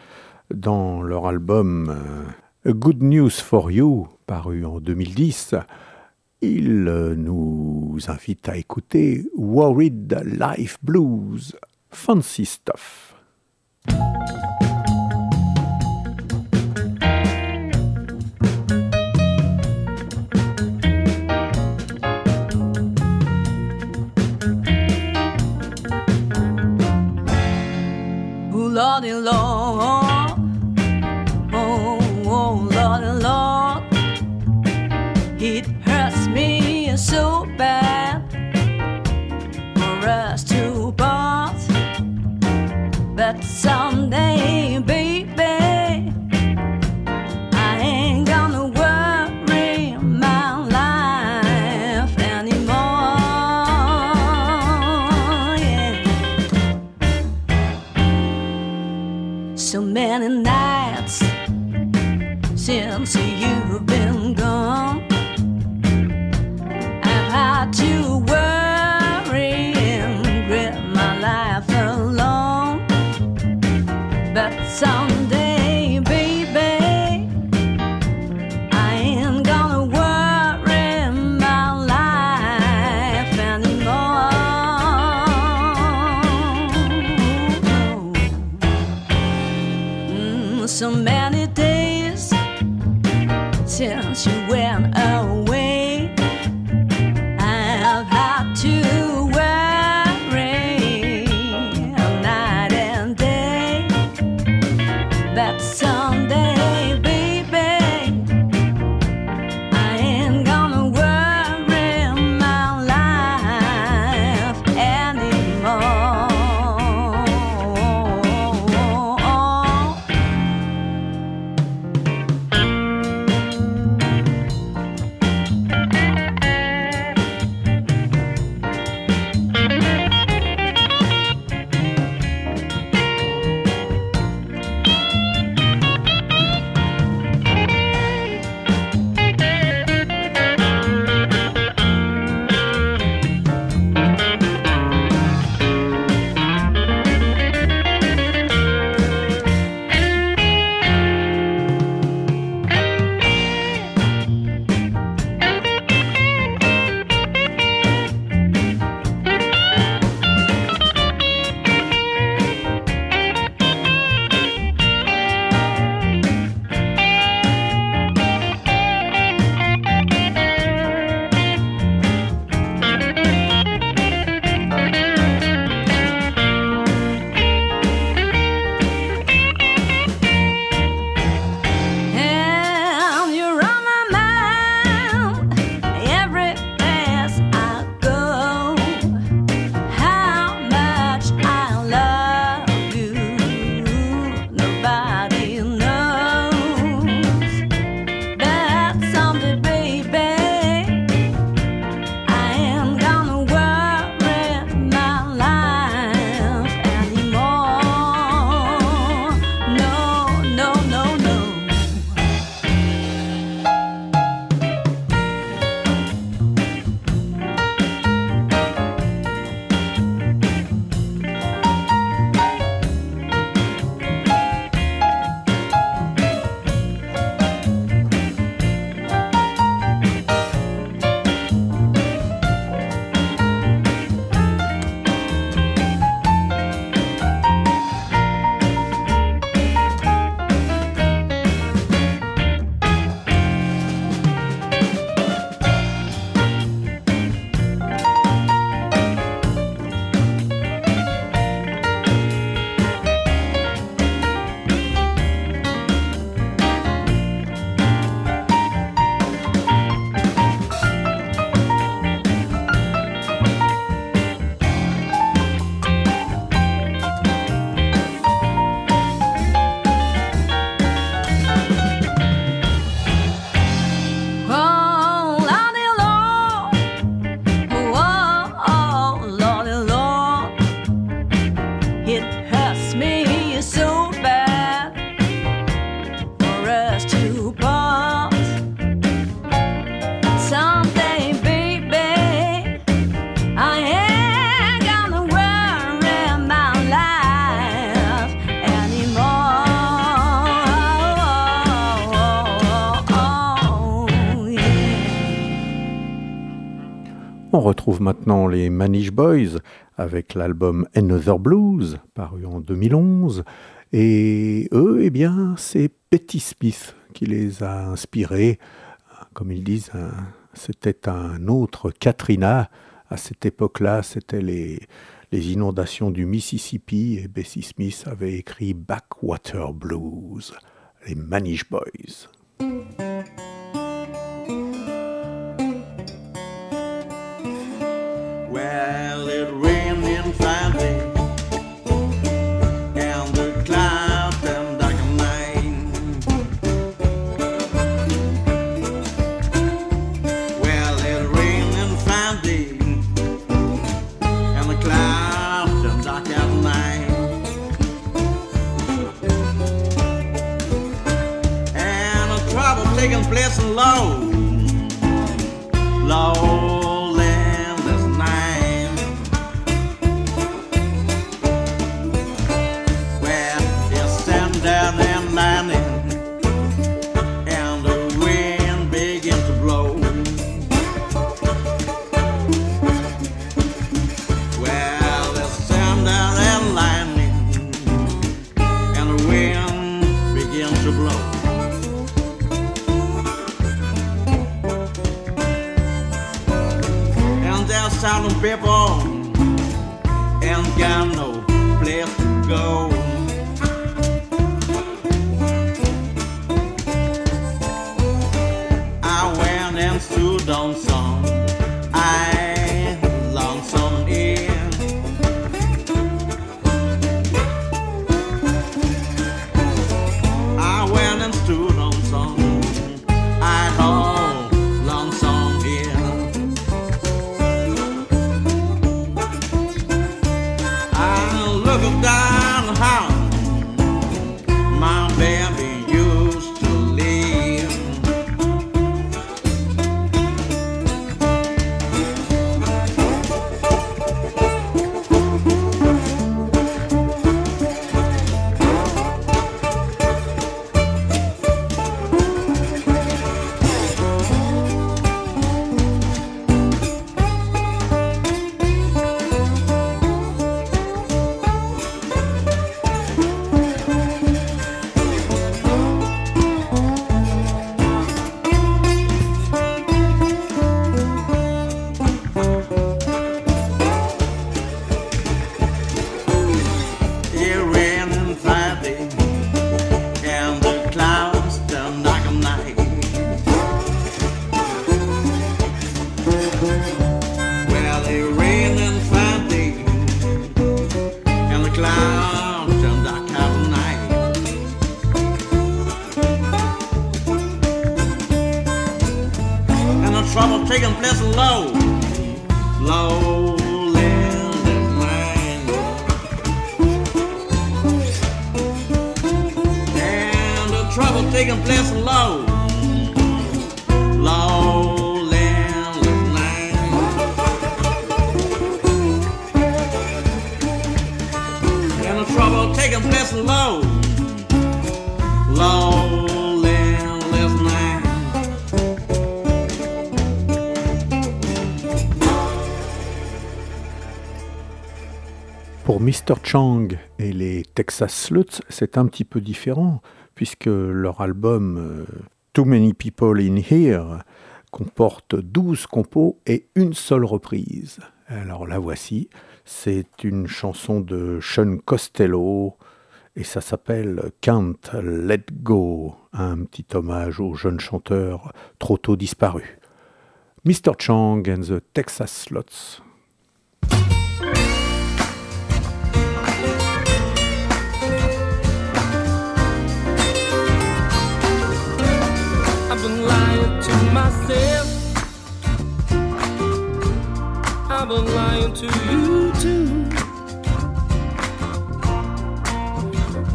dans leur album euh, Good News for You, paru en 2010. Il euh, nous invite à écouter Worried Life Blues, Fancy Stuff. Lordy Lord, oh, oh Lordy Lord, it hurts me so bad. For us to part, but some. Retrouve maintenant les Manish Boys avec l'album Another Blues, paru en 2011. Et eux, eh bien, c'est Petty Smith qui les a inspirés. Comme ils disent, un- c'était un autre Katrina. À cette époque-là, c'était les, les inondations du Mississippi et Bessie Smith avait écrit Backwater Blues, les Manish Boys. Well, it rained in Friday, and the dark night. Well, it rained in Friday, and the dark night. And the trouble taking place low, low Mr. Chang et les Texas Sluts, c'est un petit peu différent, puisque leur album euh, Too Many People in Here comporte 12 compos et une seule reprise. Alors la voici, c'est une chanson de Sean Costello et ça s'appelle Can't Let Go, un petit hommage au jeune chanteur trop tôt disparu. Mr. Chang and the Texas Sluts. I've been lying to you too.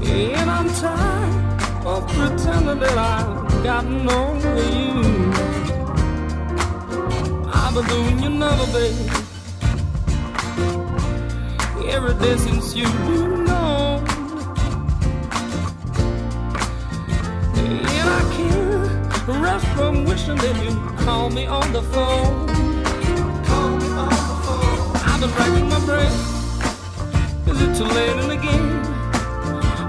And I'm tired of pretending that I've gotten over you. I've been doing you another baby. Every day since you've been gone. And I can't rest from wishing that you'd call me on the phone. Been racking my brain. Is it too late in the game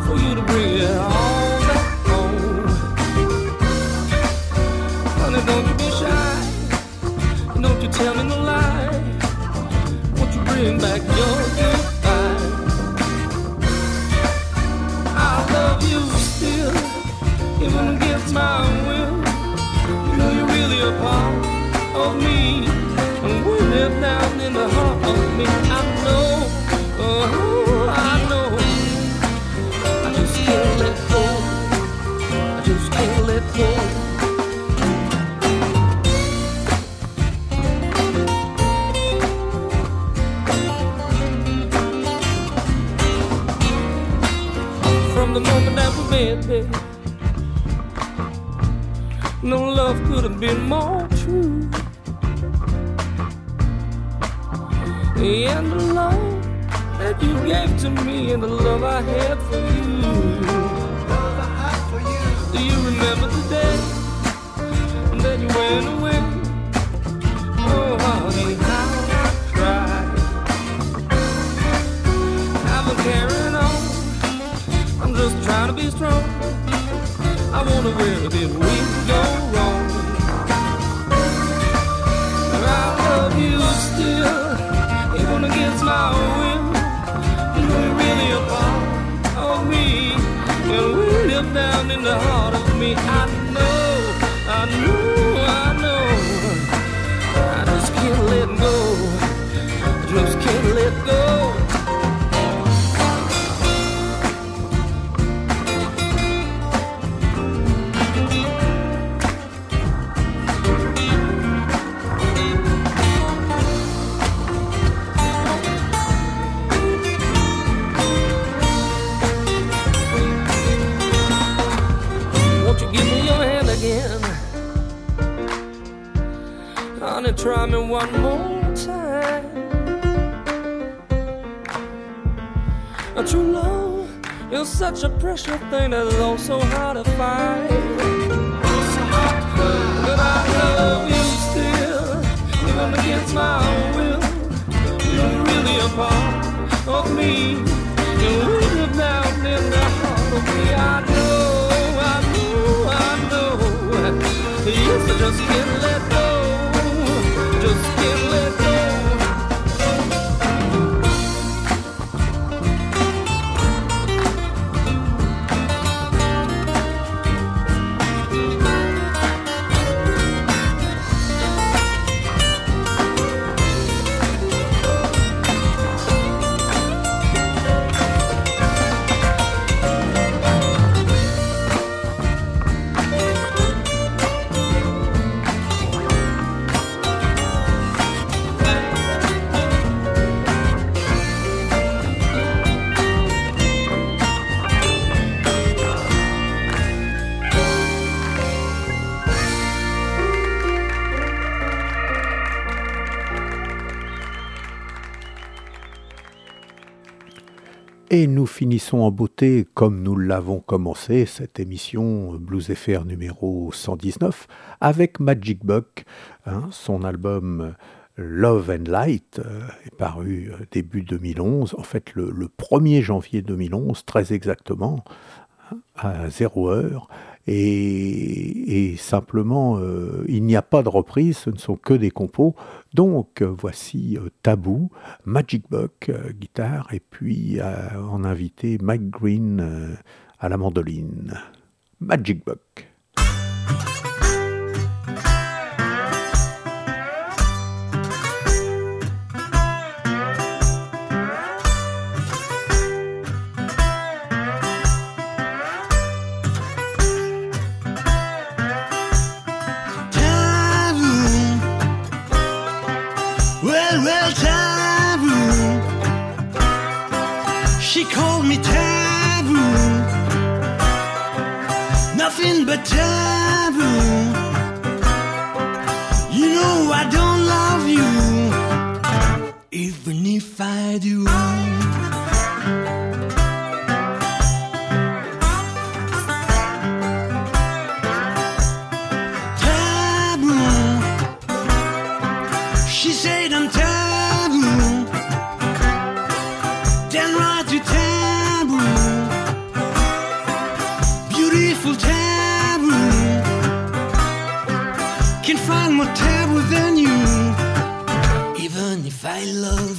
for you to bring it all back home? Honey, don't you be shy. Don't you tell me no lie. Won't you bring back your goodbye? I love you still, even against my will. You know you're really a part of me, live down in the heart of me. I know, oh, I know. I just can't let go. I just can't let go. From the moment that we met, baby. No love could have been more true. And the love that you gave to me, and the love I had for you. Do you remember the day that you went away? Oh, honey, how I cried. I've been carrying on. I'm just trying to be strong. I wonder where did we against my will. You're really a part of me, and we live down in the heart of me. I know, I know, try me one more time. A true love is such a precious thing that's also hard to find. But I love you still, even against my will. You're really a part of me. You live down in the heart of me. I know, I know, I know. Yes, I just can't let Et nous finissons en beauté, comme nous l'avons commencé, cette émission Blues FR numéro 119, avec Magic Buck. hein, son album Love and Light euh, est paru euh, début 2011, en fait le, le 1er janvier 2011, très exactement, hein, à 0 heure. Et, simplement, euh, il n'y a pas de reprise, ce ne sont que des compos. Donc euh, voici euh, Tabou, Magic Buck, euh, guitare, et puis en invité Mike Green à la mandoline. Magic Buck. She called me taboo. Nothing but taboo. You know I don't love you. Even if I do. I love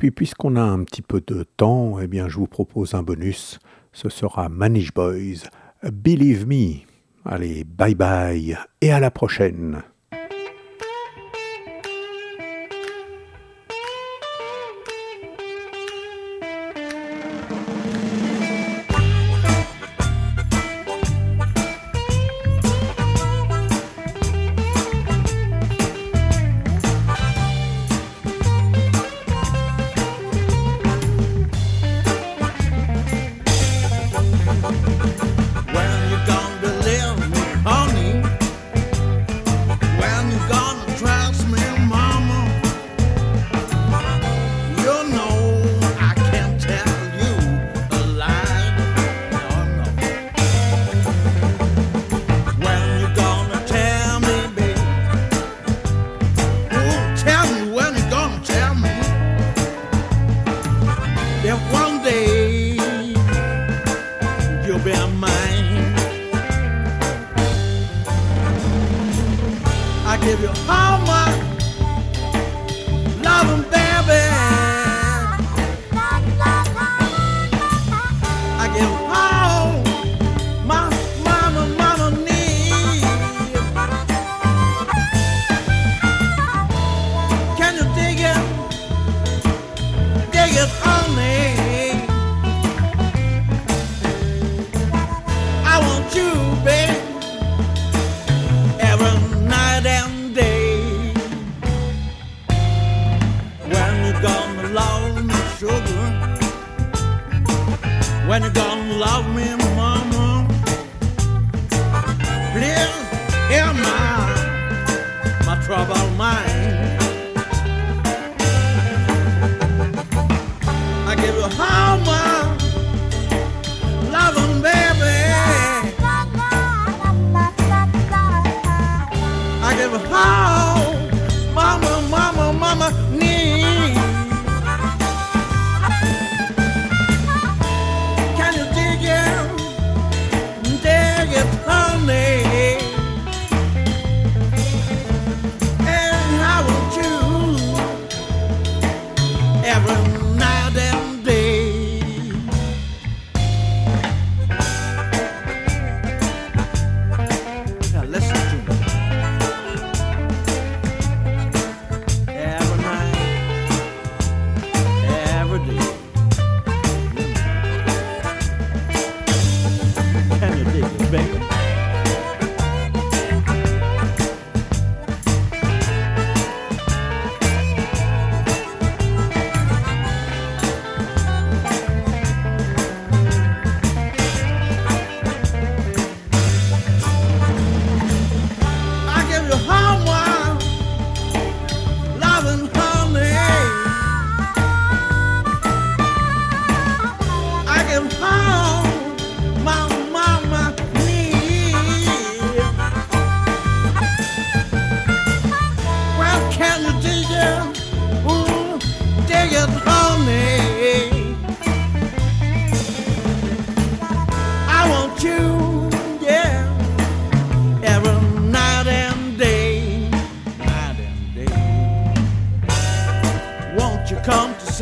puis, puisqu'on a un petit peu de temps, eh bien, je vous propose un bonus. Ce sera Manage Boys, Believe Me. Allez, bye bye et à la prochaine.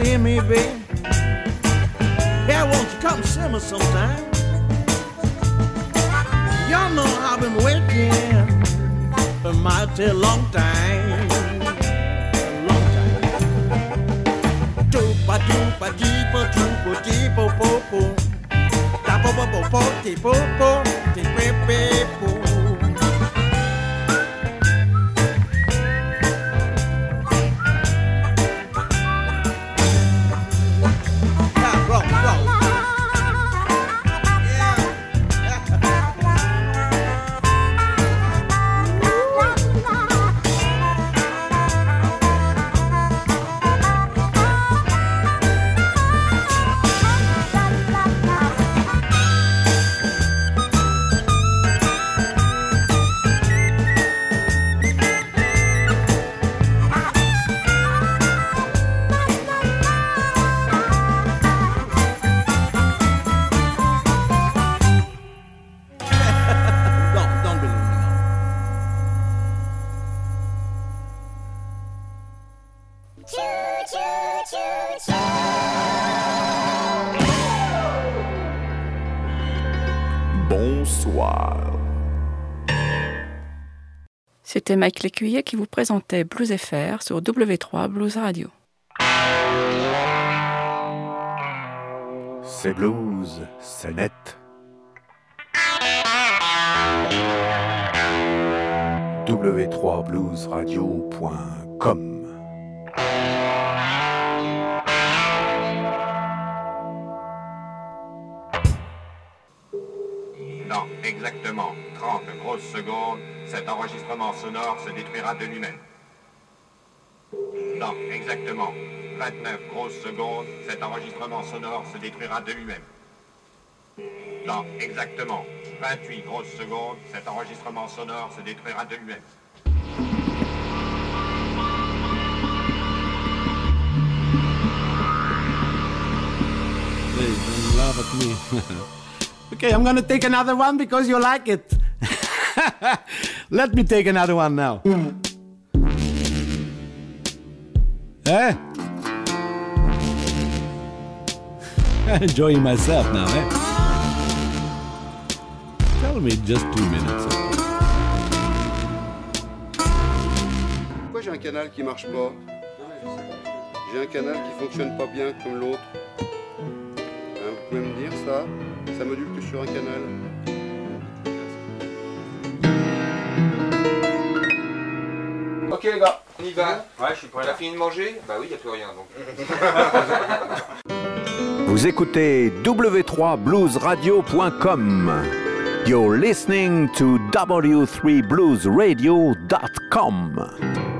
To me, babe? Yeah, won't you come see me sometime? Y'all know I've been waiting a mighty long time. Long time. Doopa doopa deepa doopa deepa po po. Da po po po po ti po po ti pe pe po. C'était Mike Lécuyer qui vous présentait Blues FR sur W3 Blues Radio. C'est blues, c'est net. w3bluesradio.com Dans exactement 30 grosses secondes, cet enregistrement sonore se détruira de lui-même. Dans exactement 29 grosses secondes, cet enregistrement sonore se détruira de lui-même. Dans exactement 28 grosses secondes, cet enregistrement sonore se détruira de lui-même. Hey, at me. okay, I'm gonna take another one because you like it. Let me take another one now. Eh? Enjoying myself now, eh? Tell me just two minutes. Pourquoi j'ai un canal qui marche pas? J'ai un canal qui fonctionne pas bien comme l'autre. Hein, vous pouvez me dire ça? Ça module sur un canal. Ok les gars, on y va. Ouais, je suis prêt. T'as fini de manger? Bah oui, y a plus rien donc. Vous écoutez w3bluesradio.com. You're listening to w3bluesradio.com.